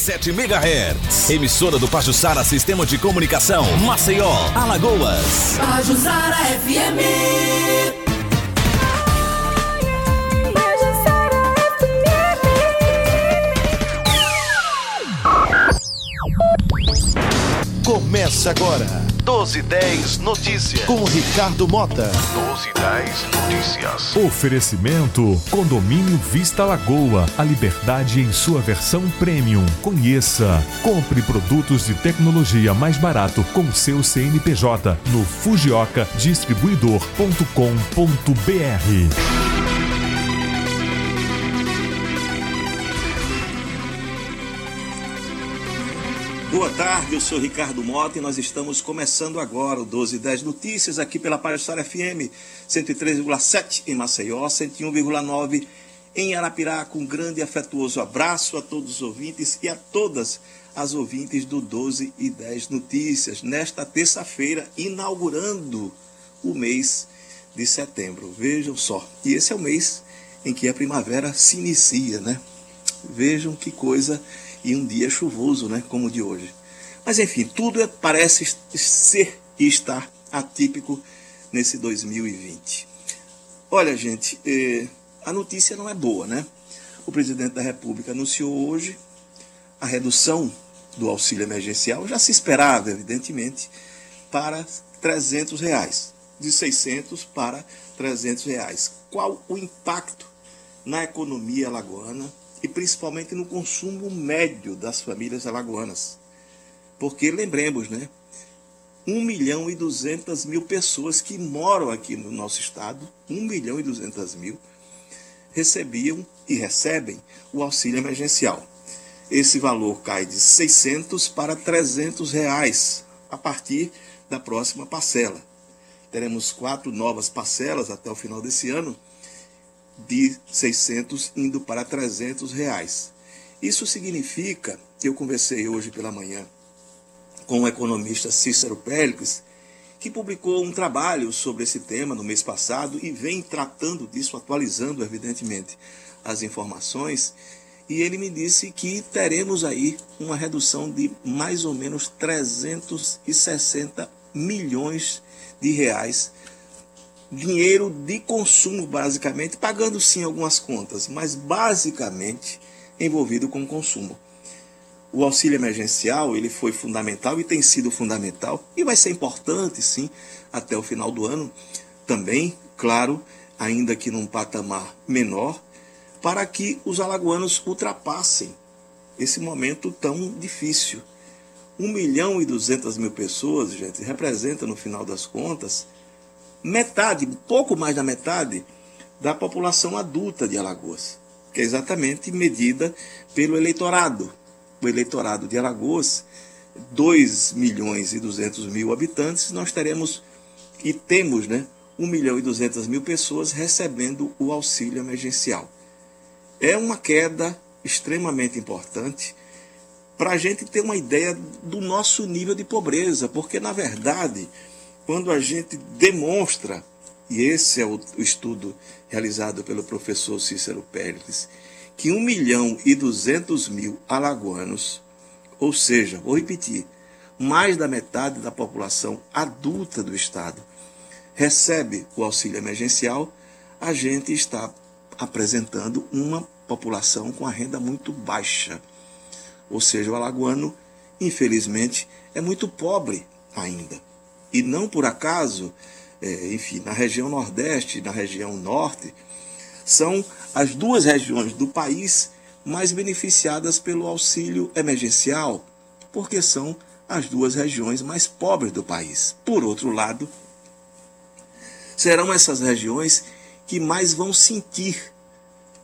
7 MHz. Emissora do Pajussara Sistema de Comunicação. Maceió, Alagoas. Pajussara FM. Começa agora. 1210 Notícias. Com Ricardo Mota. 1210 Notícias. Oferecimento: Condomínio Vista Lagoa. A liberdade em sua versão premium. Conheça. Compre produtos de tecnologia mais barato com seu CNPJ no Fujioka Distribuidor.com.br. Boa tarde, eu sou Ricardo Mota e nós estamos começando agora o 1210 Notícias aqui pela Palestra FM 103,7 em Maceió, 101,9 em Arapirá, com um grande e afetuoso abraço a todos os ouvintes e a todas as ouvintes do 12 e 10 Notícias, nesta terça-feira, inaugurando o mês de setembro. Vejam só, e esse é o mês em que a primavera se inicia, né? Vejam que coisa e um dia chuvoso, né, como o de hoje. Mas enfim, tudo é, parece ser e estar atípico nesse 2020. Olha, gente, eh, a notícia não é boa, né? O presidente da República anunciou hoje a redução do auxílio emergencial, já se esperava, evidentemente, para 300 reais, de 600 para 300 reais. Qual o impacto na economia alagoana e principalmente no consumo médio das famílias alagoanas. Porque lembremos, né? 1 milhão e 200 mil pessoas que moram aqui no nosso estado, 1 milhão e 200 mil, recebiam e recebem o auxílio emergencial. Esse valor cai de 600 para 300 reais a partir da próxima parcela. Teremos quatro novas parcelas até o final desse ano de 600 indo para 300 reais. Isso significa, eu conversei hoje pela manhã com o economista Cícero Péricles, que publicou um trabalho sobre esse tema no mês passado e vem tratando disso, atualizando, evidentemente, as informações. E ele me disse que teremos aí uma redução de mais ou menos 360 milhões de reais dinheiro de consumo, basicamente, pagando sim algumas contas, mas basicamente envolvido com consumo. O auxílio emergencial ele foi fundamental e tem sido fundamental e vai ser importante sim até o final do ano também, claro, ainda que num patamar menor, para que os alagoanos ultrapassem esse momento tão difícil. 1 milhão e 200 mil pessoas, gente, representa no final das contas metade, pouco mais da metade, da população adulta de Alagoas, que é exatamente medida pelo eleitorado. O eleitorado de Alagoas, 2 milhões e 200 mil habitantes, nós teremos e temos né, 1 milhão e 200 mil pessoas recebendo o auxílio emergencial. É uma queda extremamente importante para a gente ter uma ideia do nosso nível de pobreza, porque na verdade quando a gente demonstra, e esse é o estudo realizado pelo professor Cícero Pérez, que 1 milhão e 200 mil alagoanos, ou seja, vou repetir, mais da metade da população adulta do Estado, recebe o auxílio emergencial, a gente está apresentando uma população com a renda muito baixa. Ou seja, o alagoano, infelizmente, é muito pobre ainda. E não por acaso, é, enfim, na região Nordeste e na região Norte, são as duas regiões do país mais beneficiadas pelo auxílio emergencial, porque são as duas regiões mais pobres do país. Por outro lado, serão essas regiões que mais vão sentir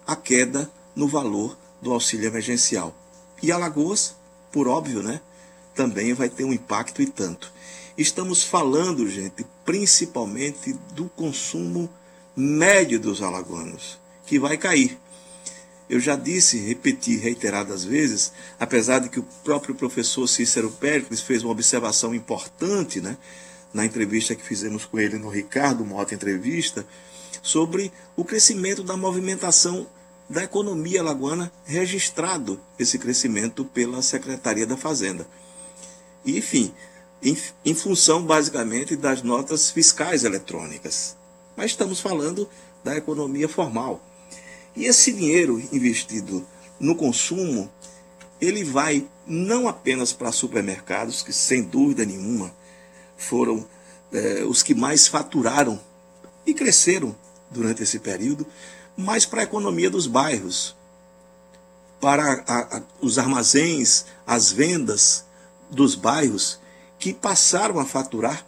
a queda no valor do auxílio emergencial. E Alagoas, por óbvio, né, também vai ter um impacto e tanto. Estamos falando, gente, principalmente do consumo médio dos alagoanos, que vai cair. Eu já disse, repeti reiteradas vezes, apesar de que o próprio professor Cícero Péricles fez uma observação importante né, na entrevista que fizemos com ele no Ricardo Mota Entrevista, sobre o crescimento da movimentação da economia alagoana registrado esse crescimento pela Secretaria da Fazenda. E, enfim, em, em função basicamente das notas fiscais eletrônicas. Mas estamos falando da economia formal. E esse dinheiro investido no consumo, ele vai não apenas para supermercados, que sem dúvida nenhuma foram é, os que mais faturaram e cresceram durante esse período, mas para a economia dos bairros, para a, a, os armazéns, as vendas dos bairros, que passaram a faturar,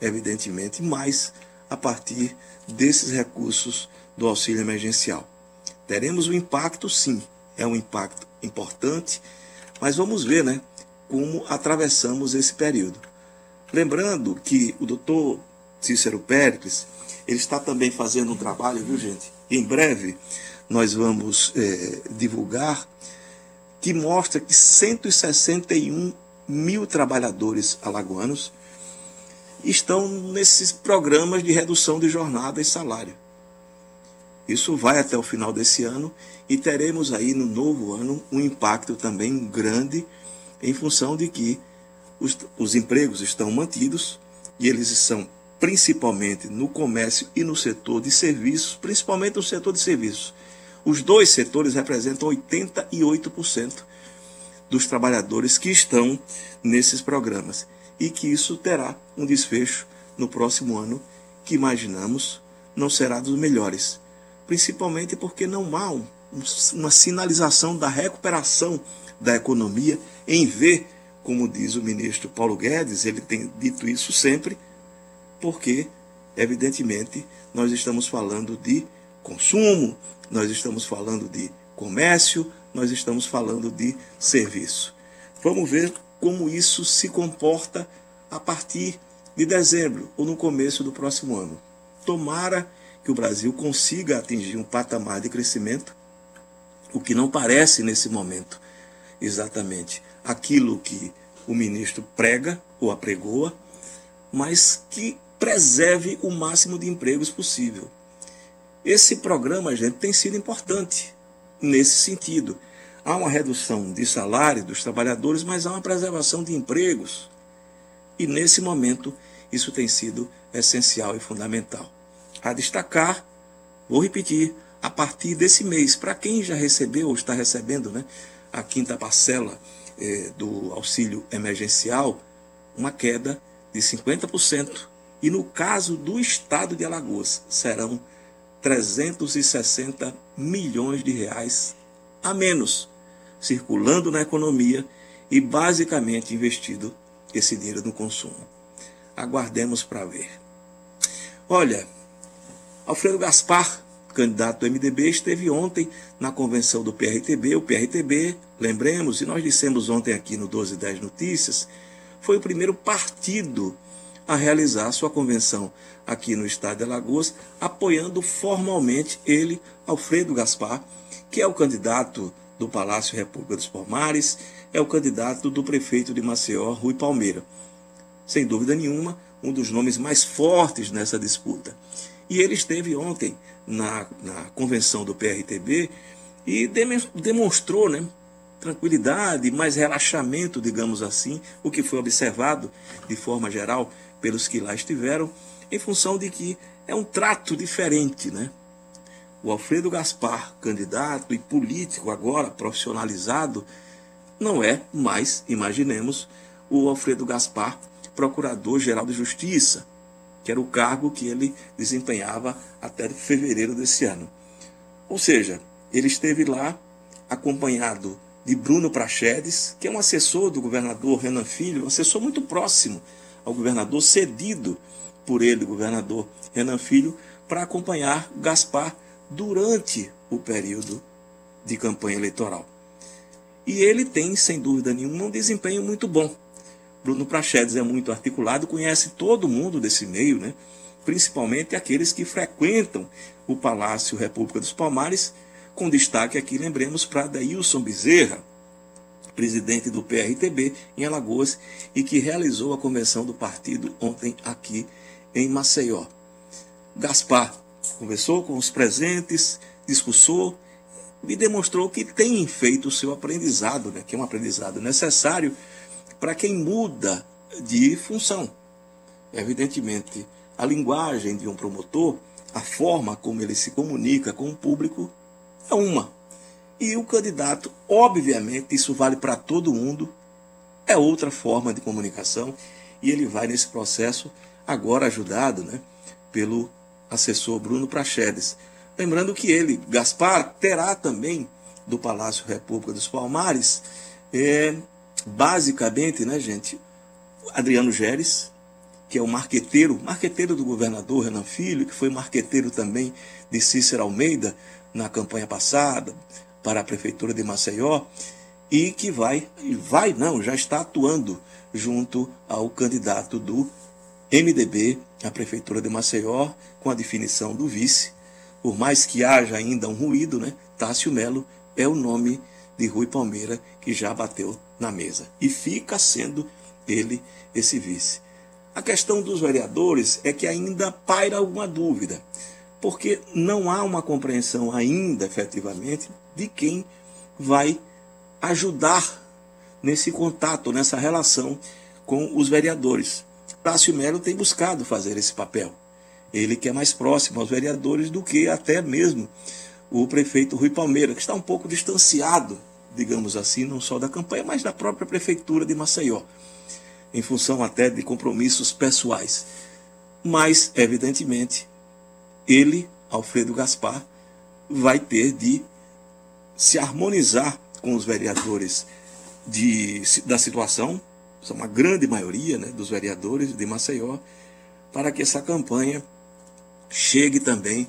evidentemente, mais a partir desses recursos do auxílio emergencial. Teremos um impacto, sim, é um impacto importante, mas vamos ver né, como atravessamos esse período. Lembrando que o doutor Cícero Péricles, ele está também fazendo um trabalho, viu gente? Em breve nós vamos é, divulgar que mostra que 161 mil trabalhadores alagoanos estão nesses programas de redução de jornada e salário. Isso vai até o final desse ano e teremos aí no novo ano um impacto também grande em função de que os, os empregos estão mantidos e eles são principalmente no comércio e no setor de serviços, principalmente no setor de serviços. Os dois setores representam 88% dos trabalhadores que estão nesses programas e que isso terá um desfecho no próximo ano que imaginamos não será dos melhores, principalmente porque não há um, uma sinalização da recuperação da economia em ver, como diz o ministro Paulo Guedes, ele tem dito isso sempre, porque, evidentemente, nós estamos falando de consumo, nós estamos falando de comércio, nós estamos falando de serviço. Vamos ver como isso se comporta a partir de dezembro ou no começo do próximo ano. Tomara que o Brasil consiga atingir um patamar de crescimento, o que não parece nesse momento exatamente aquilo que o ministro prega ou apregoa, mas que preserve o máximo de empregos possível. Esse programa, gente, tem sido importante nesse sentido. Há uma redução de salário dos trabalhadores, mas há uma preservação de empregos. E nesse momento, isso tem sido essencial e fundamental. A destacar, vou repetir, a partir desse mês, para quem já recebeu ou está recebendo né, a quinta parcela eh, do auxílio emergencial, uma queda de 50% e no caso do estado de Alagoas, serão 360 milhões de reais a menos circulando na economia e basicamente investido esse dinheiro no consumo. Aguardemos para ver. Olha, Alfredo Gaspar, candidato do MDB, esteve ontem na convenção do PRTB. O PRTB, lembremos, e nós dissemos ontem aqui no 1210 Notícias, foi o primeiro partido a realizar sua convenção aqui no estado de Alagoas, apoiando formalmente ele, Alfredo Gaspar, que é o candidato do Palácio República dos Palmares, é o candidato do prefeito de Maceió, Rui Palmeira. Sem dúvida nenhuma, um dos nomes mais fortes nessa disputa. E ele esteve ontem na, na convenção do PRTB e demonstrou né, tranquilidade, mais relaxamento, digamos assim, o que foi observado de forma geral pelos que lá estiveram, em função de que é um trato diferente, né? O Alfredo Gaspar, candidato e político agora profissionalizado, não é mais, imaginemos, o Alfredo Gaspar, procurador-geral de Justiça, que era o cargo que ele desempenhava até fevereiro desse ano. Ou seja, ele esteve lá acompanhado de Bruno Prachedes, que é um assessor do governador Renan Filho, um assessor muito próximo ao governador, cedido por ele, governador Renan Filho, para acompanhar Gaspar durante o período de campanha eleitoral. E ele tem, sem dúvida nenhuma, um desempenho muito bom. Bruno Prachedes é muito articulado, conhece todo mundo desse meio, né? principalmente aqueles que frequentam o Palácio República dos Palmares, com destaque aqui, lembremos, para Daílson Bezerra, presidente do PRTB em Alagoas e que realizou a convenção do partido ontem aqui em Maceió. Gaspar conversou com os presentes, discursou e demonstrou que tem feito o seu aprendizado, né, que é um aprendizado necessário para quem muda de função. Evidentemente, a linguagem de um promotor, a forma como ele se comunica com o público é uma. E o candidato, obviamente, isso vale para todo mundo, é outra forma de comunicação e ele vai nesse processo agora ajudado né, pelo assessor Bruno Prachedes. Lembrando que ele, Gaspar, terá também do Palácio República dos Palmares, é, basicamente, né, gente, Adriano Geres, que é o marqueteiro, marqueteiro do governador Renan Filho, que foi marqueteiro também de Cícero Almeida na campanha passada para a prefeitura de Maceió, e que vai, vai não, já está atuando junto ao candidato do MDB à prefeitura de Maceió, com a definição do vice. Por mais que haja ainda um ruído, né? Tássio Melo é o nome de Rui Palmeira que já bateu na mesa e fica sendo ele esse vice. A questão dos vereadores é que ainda paira alguma dúvida, porque não há uma compreensão ainda, efetivamente, de quem vai ajudar nesse contato, nessa relação com os vereadores. Tássio Melo tem buscado fazer esse papel. Ele que é mais próximo aos vereadores do que até mesmo o prefeito Rui Palmeira, que está um pouco distanciado, digamos assim, não só da campanha, mas da própria prefeitura de Maceió em função até de compromissos pessoais. Mas, evidentemente, ele, Alfredo Gaspar, vai ter de se harmonizar com os vereadores de, da situação, são uma grande maioria né, dos vereadores de Maceió, para que essa campanha chegue também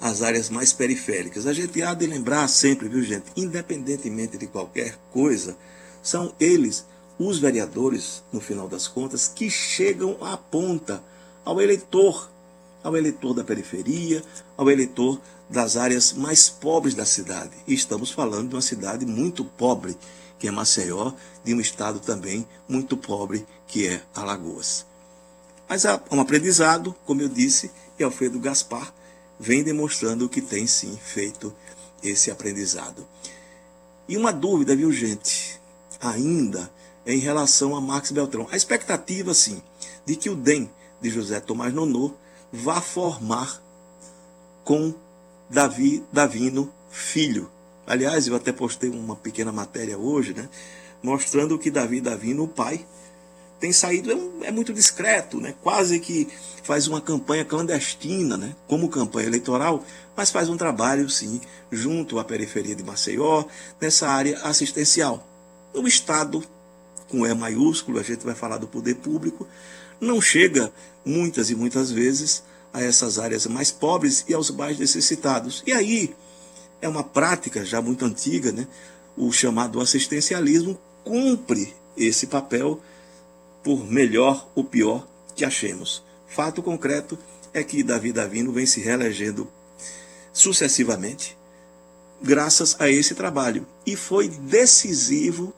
às áreas mais periféricas. A gente há de lembrar sempre, viu gente, independentemente de qualquer coisa, são eles os vereadores, no final das contas, que chegam à ponta, ao eleitor, ao eleitor da periferia, ao eleitor das áreas mais pobres da cidade. E estamos falando de uma cidade muito pobre, que é Maceió, de um estado também muito pobre, que é Alagoas. Mas há um aprendizado, como eu disse, e Alfredo Gaspar vem demonstrando que tem sim feito esse aprendizado. E uma dúvida, viu, gente? Ainda em relação a Max Beltrão. A expectativa, sim, de que o DEM de José Tomás Nonô vá formar com Davi Davino Filho. Aliás, eu até postei uma pequena matéria hoje, né, mostrando que Davi Davino, o pai, tem saído, é, é, muito discreto, né? quase que faz uma campanha clandestina, né? como campanha eleitoral, mas faz um trabalho, sim, junto à periferia de Maceió, nessa área assistencial. No estado com E maiúsculo, a gente vai falar do poder público, não chega muitas e muitas vezes a essas áreas mais pobres e aos mais necessitados. E aí é uma prática já muito antiga, né? O chamado assistencialismo cumpre esse papel por melhor ou pior que achemos. Fato concreto é que Davi Davino vem se reelegendo sucessivamente graças a esse trabalho e foi decisivo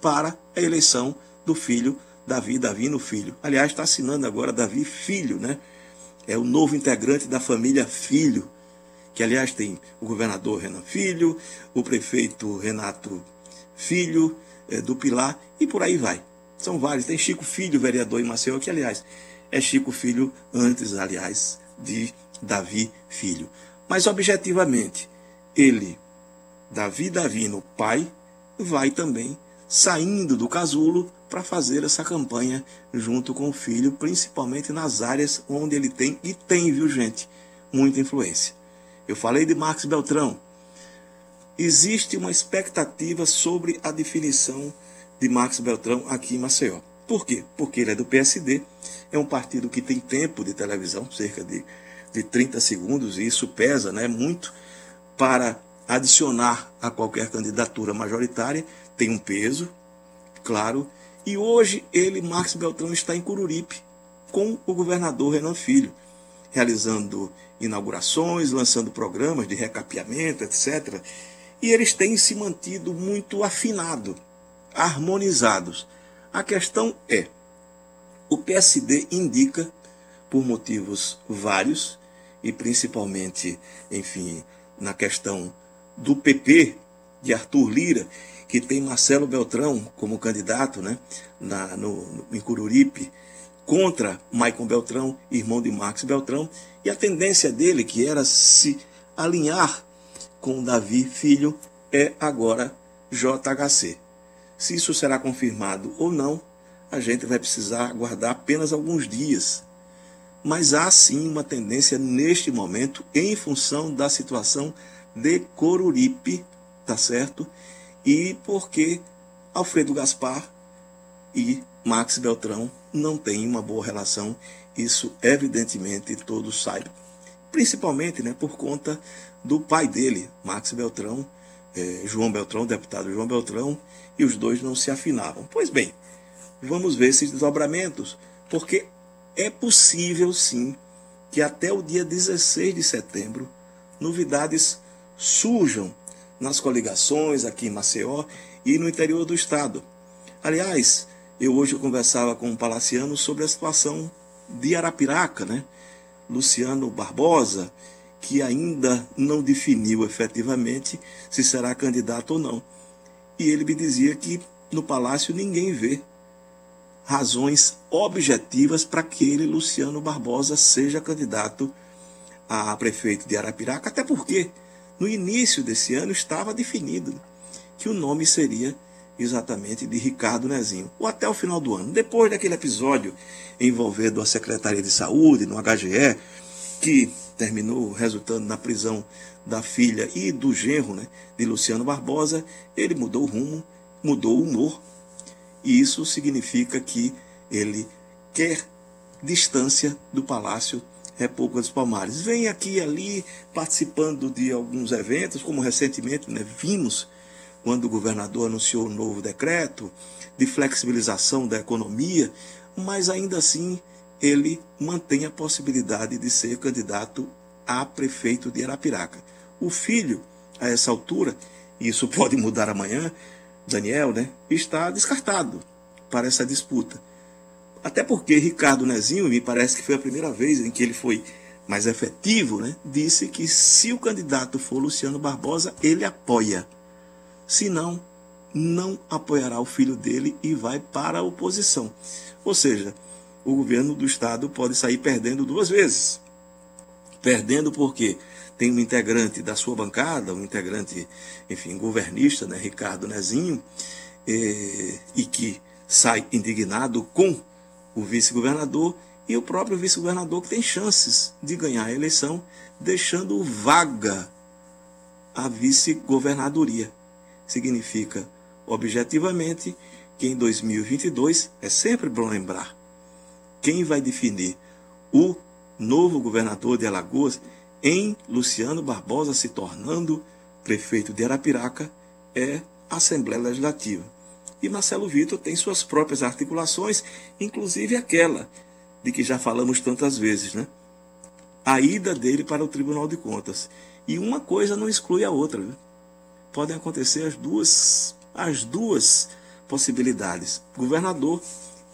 para a eleição do filho Davi, Davino Filho. Aliás, está assinando agora Davi Filho, né? É o novo integrante da família Filho, que aliás tem o governador Renan Filho, o prefeito Renato Filho, é, do Pilar, e por aí vai. São vários. Tem Chico Filho, vereador em Maceió, que aliás é Chico Filho antes, aliás, de Davi Filho. Mas objetivamente, ele, Davi Davino, pai, vai também saindo do casulo para fazer essa campanha junto com o filho, principalmente nas áreas onde ele tem, e tem, viu gente, muita influência. Eu falei de Marcos Beltrão. Existe uma expectativa sobre a definição de Marcos Beltrão aqui em Maceió. Por quê? Porque ele é do PSD, é um partido que tem tempo de televisão, cerca de, de 30 segundos, e isso pesa né, muito para adicionar a qualquer candidatura majoritária tem um peso, claro. E hoje ele, Marcos Beltrão, está em Cururipe com o governador Renan Filho, realizando inaugurações, lançando programas de recapeamento, etc. E eles têm se mantido muito afinados, harmonizados. A questão é: o PSD indica, por motivos vários, e principalmente, enfim, na questão do PP, de Arthur Lira, que tem Marcelo Beltrão como candidato né, na, no, no, em Cururipe, contra Maicon Beltrão, irmão de Max Beltrão, e a tendência dele, que era se alinhar com Davi Filho, é agora JHC. Se isso será confirmado ou não, a gente vai precisar aguardar apenas alguns dias. Mas há sim uma tendência neste momento, em função da situação de Coruripe, tá certo? E porque Alfredo Gaspar e Max Beltrão não têm uma boa relação, isso evidentemente todos sabem. Principalmente né, por conta do pai dele, Max Beltrão, é, João Beltrão, deputado João Beltrão, e os dois não se afinavam. Pois bem, vamos ver esses desdobramentos, porque é possível sim que até o dia 16 de setembro novidades surjam nas coligações aqui em Maceió e no interior do estado. Aliás, eu hoje conversava com um palaciano sobre a situação de Arapiraca, né? Luciano Barbosa, que ainda não definiu efetivamente se será candidato ou não. E ele me dizia que no palácio ninguém vê razões objetivas para que ele, Luciano Barbosa, seja candidato a prefeito de Arapiraca, até porque no início desse ano estava definido que o nome seria exatamente de Ricardo Nezinho, ou até o final do ano. Depois daquele episódio envolvendo a Secretaria de Saúde no HGE, que terminou resultando na prisão da filha e do genro né, de Luciano Barbosa, ele mudou o rumo, mudou o humor, e isso significa que ele quer distância do Palácio República dos Palmares. Vem aqui e ali participando de alguns eventos, como recentemente né, vimos quando o governador anunciou o um novo decreto de flexibilização da economia, mas ainda assim ele mantém a possibilidade de ser candidato a prefeito de Arapiraca. O filho, a essa altura, e isso pode mudar amanhã, Daniel, né, está descartado para essa disputa. Até porque Ricardo Nezinho, me parece que foi a primeira vez em que ele foi mais efetivo, né? disse que se o candidato for Luciano Barbosa, ele apoia. Se não, não apoiará o filho dele e vai para a oposição. Ou seja, o governo do estado pode sair perdendo duas vezes. Perdendo porque tem um integrante da sua bancada, um integrante, enfim, governista, né, Ricardo Nezinho, eh, e que sai indignado com o vice-governador e o próprio vice-governador que tem chances de ganhar a eleição, deixando vaga a vice-governadoria. Significa, objetivamente, que em 2022, é sempre bom lembrar, quem vai definir o novo governador de Alagoas em Luciano Barbosa se tornando prefeito de Arapiraca é a Assembleia Legislativa. E Marcelo Vitor tem suas próprias articulações, inclusive aquela de que já falamos tantas vezes, né? A ida dele para o Tribunal de Contas. E uma coisa não exclui a outra. Viu? Podem acontecer as duas, as duas possibilidades: governador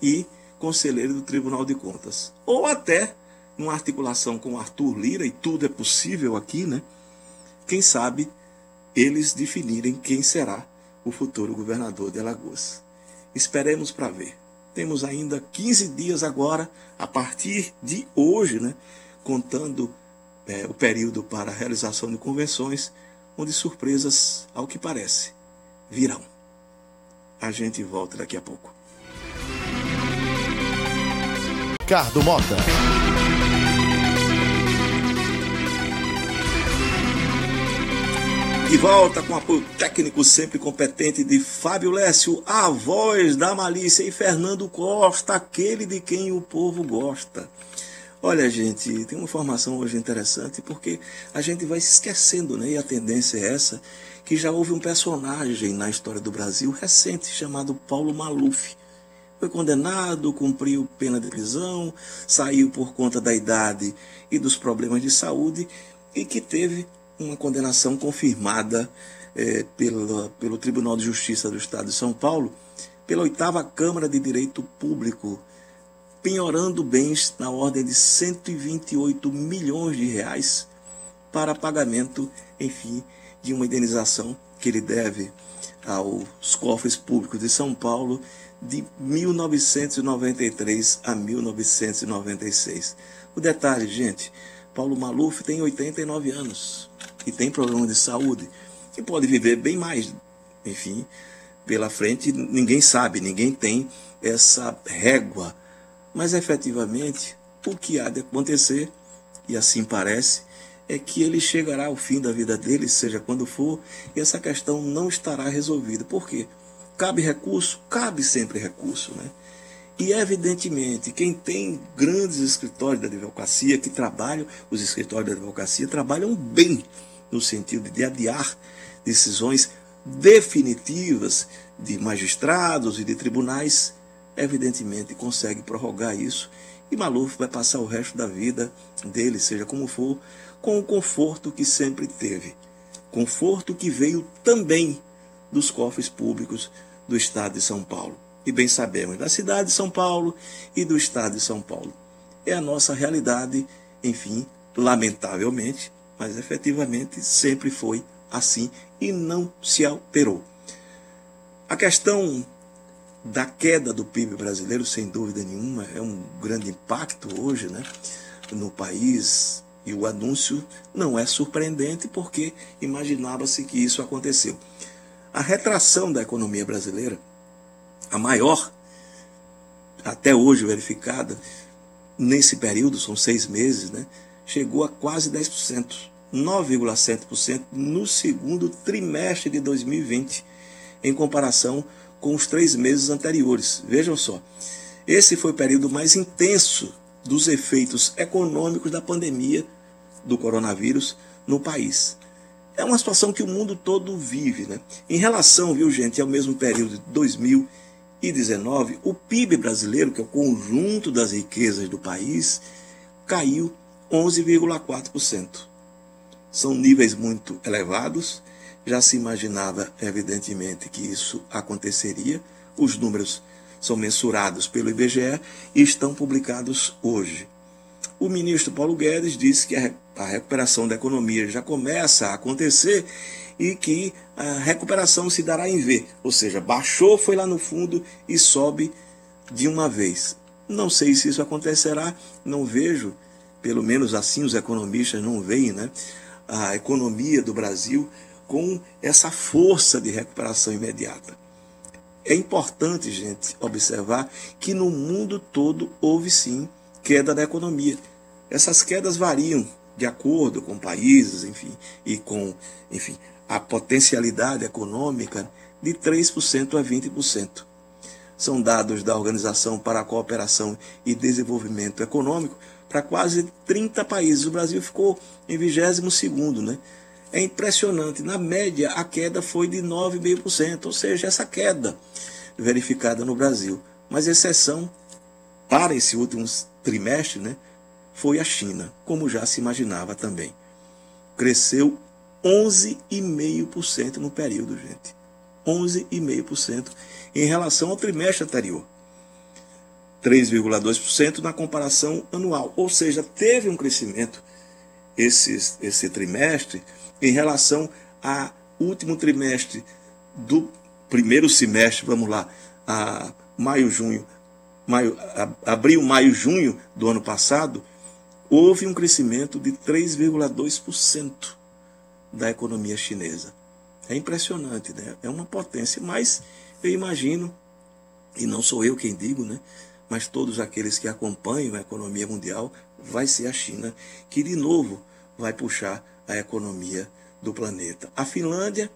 e conselheiro do Tribunal de Contas. Ou até numa articulação com Arthur Lira, e tudo é possível aqui, né? Quem sabe eles definirem quem será o futuro governador de Alagoas. Esperemos para ver. Temos ainda 15 dias agora, a partir de hoje, né, contando é, o período para a realização de convenções, onde surpresas, ao que parece, virão. A gente volta daqui a pouco. Ricardo Mota. De volta com apoio técnico sempre competente de Fábio Lécio, a voz da malícia, e Fernando Costa, aquele de quem o povo gosta. Olha, gente, tem uma informação hoje interessante porque a gente vai se esquecendo, né? E a tendência é essa, que já houve um personagem na história do Brasil recente chamado Paulo Maluf. Foi condenado, cumpriu pena de prisão, saiu por conta da idade e dos problemas de saúde e que teve uma condenação confirmada é, pelo, pelo Tribunal de Justiça do Estado de São Paulo, pela oitava Câmara de Direito Público, penhorando bens na ordem de 128 milhões de reais para pagamento, enfim, de uma indenização que ele deve aos cofres públicos de São Paulo de 1993 a 1996. O detalhe, gente, Paulo Maluf tem 89 anos e tem problema de saúde e pode viver bem mais, enfim, pela frente, ninguém sabe, ninguém tem essa régua. Mas efetivamente, o que há de acontecer, e assim parece, é que ele chegará ao fim da vida dele, seja quando for, e essa questão não estará resolvida. Por quê? Cabe recurso? Cabe sempre recurso, né? E evidentemente, quem tem grandes escritórios da advocacia, que trabalham, os escritórios da advocacia trabalham bem no sentido de adiar decisões definitivas de magistrados e de tribunais, evidentemente consegue prorrogar isso e Maluf vai passar o resto da vida dele, seja como for, com o conforto que sempre teve. Conforto que veio também dos cofres públicos do estado de São Paulo. E bem sabemos, da cidade de São Paulo e do estado de São Paulo. É a nossa realidade, enfim, lamentavelmente, mas efetivamente sempre foi assim e não se alterou. A questão da queda do PIB brasileiro, sem dúvida nenhuma, é um grande impacto hoje né, no país. E o anúncio não é surpreendente porque imaginava-se que isso aconteceu. A retração da economia brasileira, a maior até hoje verificada, nesse período, são seis meses, né, chegou a quase 10%, 9,7% no segundo trimestre de 2020, em comparação com os três meses anteriores. Vejam só, esse foi o período mais intenso dos efeitos econômicos da pandemia do coronavírus no país. É uma situação que o mundo todo vive. Né? Em relação, viu, gente, ao mesmo período de 2019, o PIB brasileiro, que é o conjunto das riquezas do país, caiu 11,4%. São níveis muito elevados. Já se imaginava, evidentemente, que isso aconteceria. Os números são mensurados pelo IBGE e estão publicados hoje o ministro Paulo Guedes disse que a recuperação da economia já começa a acontecer e que a recuperação se dará em V, ou seja, baixou, foi lá no fundo e sobe de uma vez. Não sei se isso acontecerá, não vejo, pelo menos assim os economistas não veem, né, a economia do Brasil com essa força de recuperação imediata. É importante, gente, observar que no mundo todo houve sim queda da economia. Essas quedas variam de acordo com países, enfim, e com, enfim, a potencialidade econômica de 3% a 20%. São dados da Organização para a Cooperação e Desenvolvimento Econômico para quase 30 países. O Brasil ficou em 22º, né? É impressionante. Na média, a queda foi de 9,5%, ou seja, essa queda verificada no Brasil. Mas exceção para esse último trimestre, né, foi a China, como já se imaginava também. Cresceu 11,5% no período, gente. 11,5% em relação ao trimestre anterior. 3,2% na comparação anual. Ou seja, teve um crescimento esse, esse trimestre em relação ao último trimestre do primeiro semestre, vamos lá, a maio, junho maio, abril, maio, junho do ano passado, houve um crescimento de 3,2% da economia chinesa. É impressionante, né? É uma potência, mas eu imagino, e não sou eu quem digo, né? Mas todos aqueles que acompanham a economia mundial, vai ser a China que de novo vai puxar a economia do planeta. A Finlândia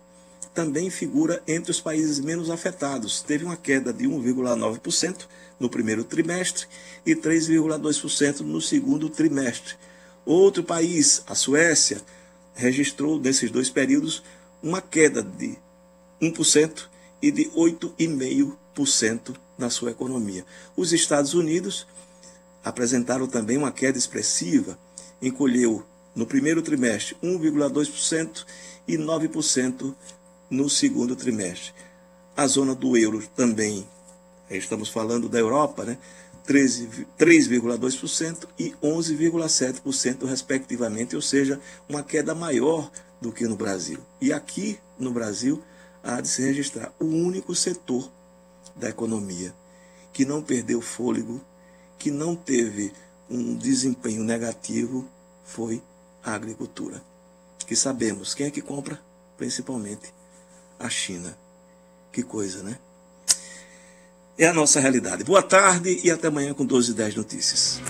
também figura entre os países menos afetados. Teve uma queda de 1,9% no primeiro trimestre e 3,2% no segundo trimestre. Outro país, a Suécia, registrou nesses dois períodos uma queda de 1% e de 8,5% na sua economia. Os Estados Unidos apresentaram também uma queda expressiva, encolheu no primeiro trimestre 1,2% e 9% no segundo trimestre. A zona do euro também, estamos falando da Europa, né, 3,2% e 11,7%, respectivamente, ou seja, uma queda maior do que no Brasil. E aqui no Brasil há de se registrar o único setor da economia que não perdeu fôlego, que não teve um desempenho negativo, foi a agricultura. Que sabemos quem é que compra, principalmente a China. Que coisa, né? É a nossa realidade. Boa tarde e até amanhã com 12 e 10 notícias.